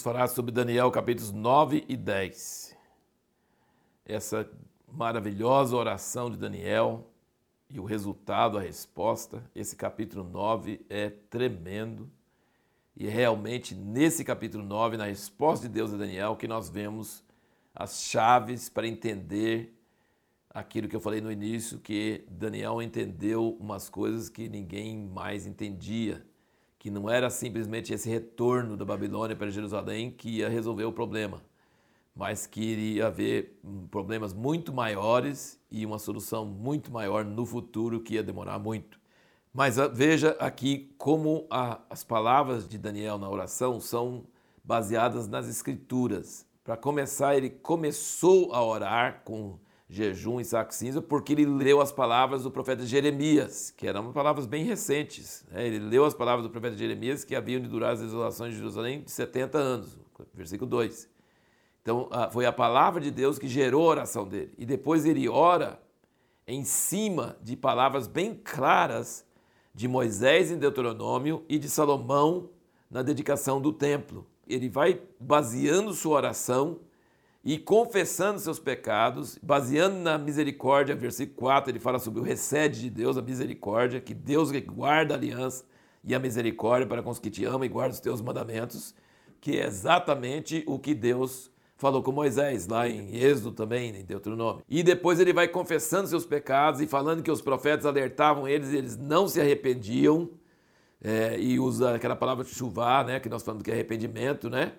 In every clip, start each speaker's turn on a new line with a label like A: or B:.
A: vamos falar sobre Daniel capítulos 9 e 10. Essa maravilhosa oração de Daniel e o resultado, a resposta. Esse capítulo 9 é tremendo. E realmente nesse capítulo 9, na resposta de Deus a Daniel, que nós vemos as chaves para entender aquilo que eu falei no início, que Daniel entendeu umas coisas que ninguém mais entendia, que não era simplesmente esse retorno da Babilônia para Jerusalém que ia resolver o problema, mas que iria haver problemas muito maiores e uma solução muito maior no futuro que ia demorar muito. Mas ah, veja aqui como a, as palavras de Daniel na oração são baseadas nas escrituras. Para começar, ele começou a orar com jejum e saco cinza, porque ele leu as palavras do profeta Jeremias, que eram palavras bem recentes. Né? Ele leu as palavras do profeta Jeremias, que haviam de durar as desolações de Jerusalém de 70 anos, versículo 2. Então, foi a palavra de Deus que gerou a oração dele. E depois ele ora em cima de palavras bem claras de Moisés em Deuteronômio e de Salomão na dedicação do templo. Ele vai baseando sua oração e confessando seus pecados, baseando na misericórdia, versículo 4, ele fala sobre o recede de Deus, a misericórdia, que Deus guarda a aliança e a misericórdia para com os que te amam e guardam os teus mandamentos, que é exatamente o que Deus falou com Moisés, lá em Êxodo também, em Deuteronômio. E depois ele vai confessando seus pecados e falando que os profetas alertavam eles e eles não se arrependiam, é, e usa aquela palavra chuvar, né, que nós falamos que é arrependimento, né?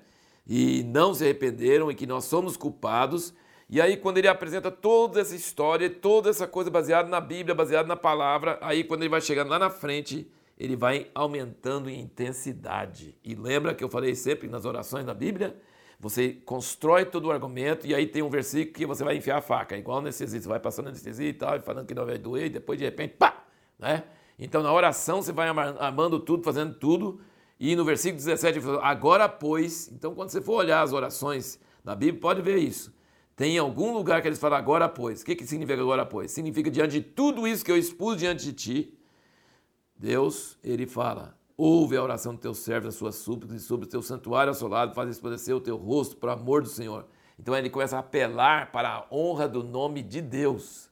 A: E não se arrependeram e que nós somos culpados. E aí, quando ele apresenta toda essa história, toda essa coisa baseada na Bíblia, baseada na palavra, aí quando ele vai chegando lá na frente, ele vai aumentando em intensidade. E lembra que eu falei sempre nas orações da Bíblia? Você constrói todo o argumento e aí tem um versículo que você vai enfiar a faca, igual anestesia. Você vai passando anestesia e tal, falando que não vai doer, e depois de repente, pá! Né? Então na oração você vai amando tudo, fazendo tudo, e no versículo 17 ele falou, agora pois, então quando você for olhar as orações na Bíblia, pode ver isso. Tem algum lugar que eles falam agora pois. O que, que significa agora pois? Significa diante de tudo isso que eu expus diante de ti, Deus, ele fala, ouve a oração do teu servo, as suas súplicas, e sobre o teu santuário assolado, faz resplandecer o teu rosto, por amor do Senhor. Então ele começa a apelar para a honra do nome de Deus.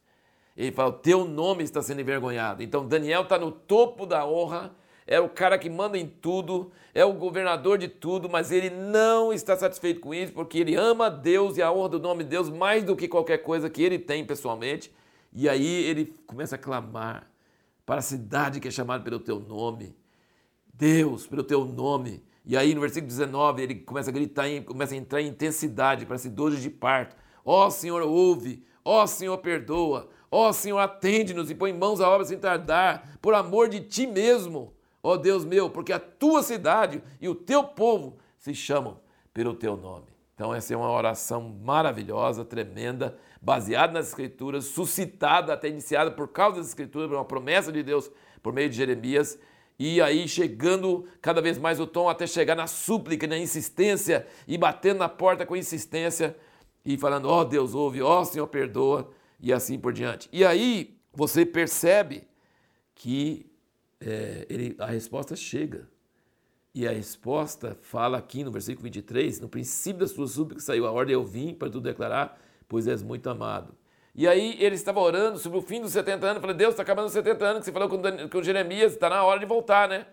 A: Ele fala, teu nome está sendo envergonhado. Então Daniel está no topo da honra é o cara que manda em tudo, é o governador de tudo, mas ele não está satisfeito com isso porque ele ama Deus e a honra do nome de Deus mais do que qualquer coisa que ele tem pessoalmente. E aí ele começa a clamar para a cidade que é chamada pelo teu nome. Deus, pelo teu nome. E aí no versículo 19 ele começa a gritar, começa a entrar em intensidade, parece dores de parto. Ó oh, Senhor, ouve. Ó oh, Senhor, perdoa. Ó oh, Senhor, atende-nos e põe mãos à obra sem tardar, por amor de ti mesmo ó Deus meu, porque a tua cidade e o teu povo se chamam pelo teu nome. Então, essa é uma oração maravilhosa, tremenda, baseada nas Escrituras, suscitada, até iniciada por causa das Escrituras, por uma promessa de Deus por meio de Jeremias, e aí chegando cada vez mais o tom até chegar na súplica, na insistência, e batendo na porta com insistência, e falando: ó oh, Deus, ouve, ó oh, Senhor, perdoa, e assim por diante. E aí você percebe que é, ele, a resposta chega. E a resposta fala aqui no versículo 23, no princípio das suas súplicas saiu a ordem, eu vim para tu declarar, pois és muito amado. E aí ele estava orando sobre o fim dos 70 anos, falei, Deus, está acabando os 70 anos, que você falou com, com Jeremias, está na hora de voltar, né?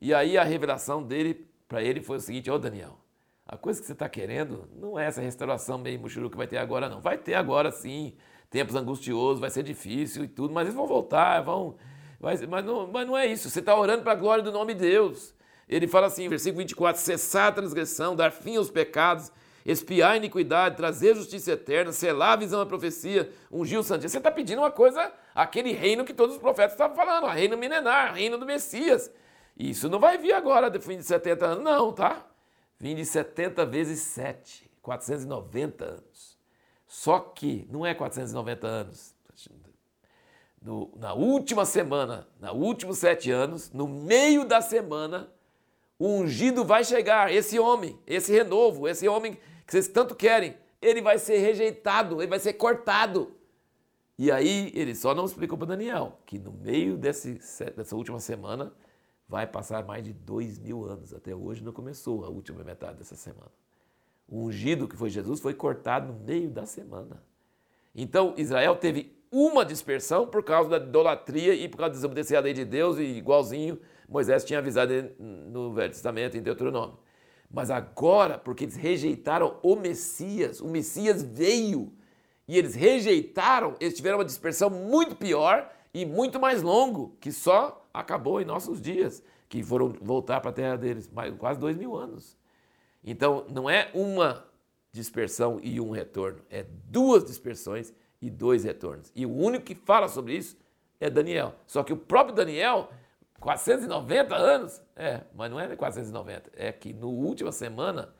A: E aí a revelação dele, para ele, foi o seguinte, ô oh, Daniel, a coisa que você está querendo não é essa restauração meio muxuru que vai ter agora, não. Vai ter agora sim, tempos angustiosos, vai ser difícil e tudo, mas eles vão voltar, vão mas, mas, não, mas não é isso. Você está orando para a glória do nome de Deus. Ele fala assim, versículo 24: cessar a transgressão, dar fim aos pecados, espiar a iniquidade, trazer justiça eterna, selar a visão da profecia, ungir o santo. Você está pedindo uma coisa, aquele reino que todos os profetas estavam falando, o reino milenar, reino do Messias. Isso não vai vir agora, de fim de 70 anos, não, tá? Vim de 70 vezes 7, 490 anos. Só que não é 490 anos no, na última semana, na últimos sete anos, no meio da semana, o ungido vai chegar, esse homem, esse renovo, esse homem que vocês tanto querem, ele vai ser rejeitado, ele vai ser cortado. E aí ele só não explicou para Daniel que no meio desse, dessa última semana vai passar mais de dois mil anos. Até hoje não começou a última metade dessa semana. O ungido que foi Jesus foi cortado no meio da semana. Então Israel teve uma dispersão por causa da idolatria e por causa de desobedecer a lei de Deus, e igualzinho Moisés tinha avisado no Velho Testamento, em Deuteronômio. Mas agora, porque eles rejeitaram o Messias, o Messias veio e eles rejeitaram, eles tiveram uma dispersão muito pior e muito mais longo, que só acabou em nossos dias, que foram voltar para a terra deles, quase dois mil anos. Então, não é uma dispersão e um retorno, é duas dispersões e dois retornos. E o único que fala sobre isso é Daniel. Só que o próprio Daniel, 490 anos, é, mas não é 490, é que no última semana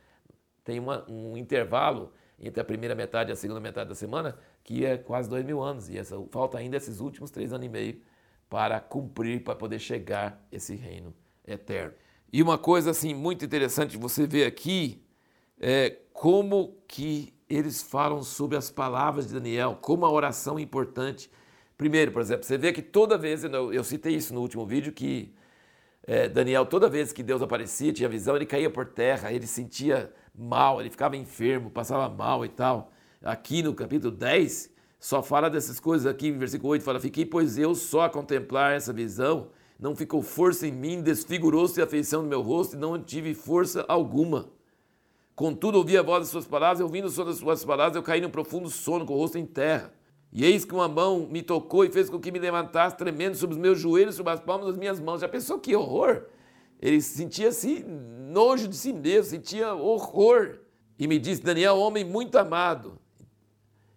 A: tem uma, um intervalo entre a primeira metade e a segunda metade da semana, que é quase dois mil anos. E essa, falta ainda esses últimos três anos e meio para cumprir, para poder chegar esse reino eterno. E uma coisa assim muito interessante você vê aqui é como que eles falam sobre as palavras de Daniel, como a oração é importante. Primeiro, por exemplo, você vê que toda vez, eu, citei isso no último vídeo, que é, Daniel, toda vez que Deus aparecia, tinha visão, ele caía por terra, ele sentia mal, ele ficava enfermo, passava mal e tal. Aqui no capítulo 10, só fala dessas coisas aqui, no versículo 8, fala: Fiquei, pois eu só a contemplar essa visão, não ficou força em mim, desfigurou-se a feição do meu rosto e não tive força alguma. Contudo, ouvi a voz das suas palavras, e ouvindo o som das suas palavras, eu caí num profundo sono com o rosto em terra. E eis que uma mão me tocou e fez com que me levantasse, tremendo sobre os meus joelhos, sobre as palmas das minhas mãos. Já pensou que horror? Ele sentia-se nojo de si mesmo, sentia horror. E me disse: Daniel, homem muito amado,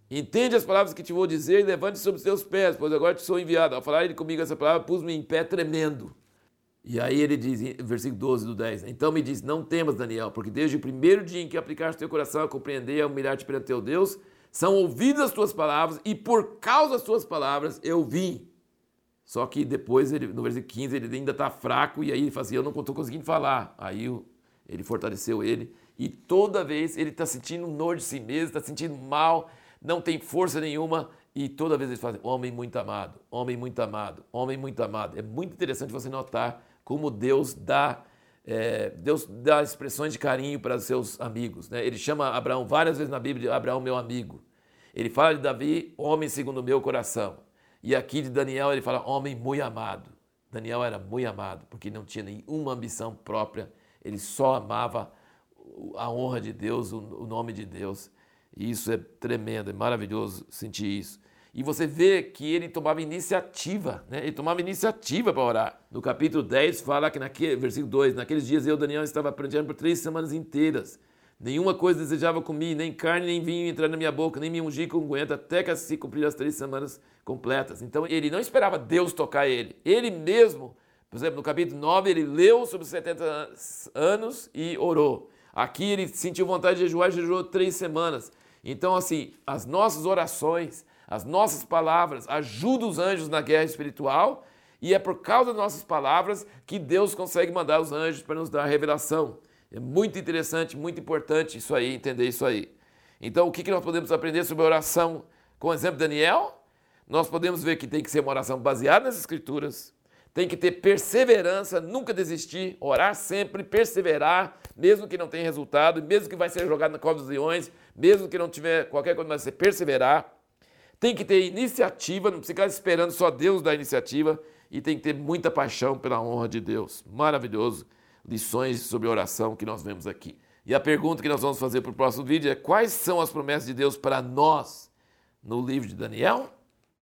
A: entende as palavras que te vou dizer e levante sobre os teus pés, pois agora te sou enviado. Ao falar ele comigo essa palavra, pus-me em pé tremendo. E aí ele diz, versículo 12 do 10, Então me diz, não temas, Daniel, porque desde o primeiro dia em que aplicaste teu coração a compreender e a humilhar-te perante teu Deus, são ouvidas as tuas palavras, e por causa das tuas palavras eu vim. Só que depois, ele, no versículo 15, ele ainda está fraco e aí ele fala assim: Eu não estou conseguindo falar. Aí ele fortaleceu ele e toda vez ele está sentindo nojo de si mesmo, está sentindo mal, não tem força nenhuma. E toda vez ele fala: assim, Homem muito amado, homem muito amado, homem muito amado. É muito interessante você notar como Deus dá. É, Deus dá expressões de carinho para seus amigos. Né? Ele chama Abraão várias vezes na Bíblia de Abraão, meu amigo. Ele fala de Davi, homem segundo o meu coração. E aqui de Daniel ele fala homem muito amado. Daniel era muito amado, porque não tinha nenhuma ambição própria, ele só amava a honra de Deus, o nome de Deus. E isso é tremendo, é maravilhoso sentir isso. E você vê que ele tomava iniciativa, né? ele tomava iniciativa para orar. No capítulo 10 fala que, naquele, versículo 2, naqueles dias eu, Daniel, estava aprendendo por três semanas inteiras. Nenhuma coisa desejava comer, nem carne, nem vinho entrar na minha boca, nem me ungir com unguento, até que se cumprir as três semanas completas. Então ele não esperava Deus tocar ele. Ele mesmo, por exemplo, no capítulo 9, ele leu sobre os 70 anos e orou. Aqui ele sentiu vontade de jejuar jejuou três semanas. Então, assim, as nossas orações, as nossas palavras ajudam os anjos na guerra espiritual e é por causa das nossas palavras que Deus consegue mandar os anjos para nos dar a revelação. É muito interessante, muito importante isso aí, entender isso aí. Então, o que nós podemos aprender sobre oração com o exemplo de Daniel? Nós podemos ver que tem que ser uma oração baseada nas Escrituras, tem que ter perseverança, nunca desistir, orar sempre, perseverar, mesmo que não tenha resultado, mesmo que vai ser jogado na cova dos leões, mesmo que não tiver qualquer coisa, mas você perseverar. Tem que ter iniciativa, não ficar esperando só Deus dar iniciativa, e tem que ter muita paixão pela honra de Deus. Maravilhoso lições sobre oração que nós vemos aqui. E a pergunta que nós vamos fazer para o próximo vídeo é: quais são as promessas de Deus para nós no livro de Daniel?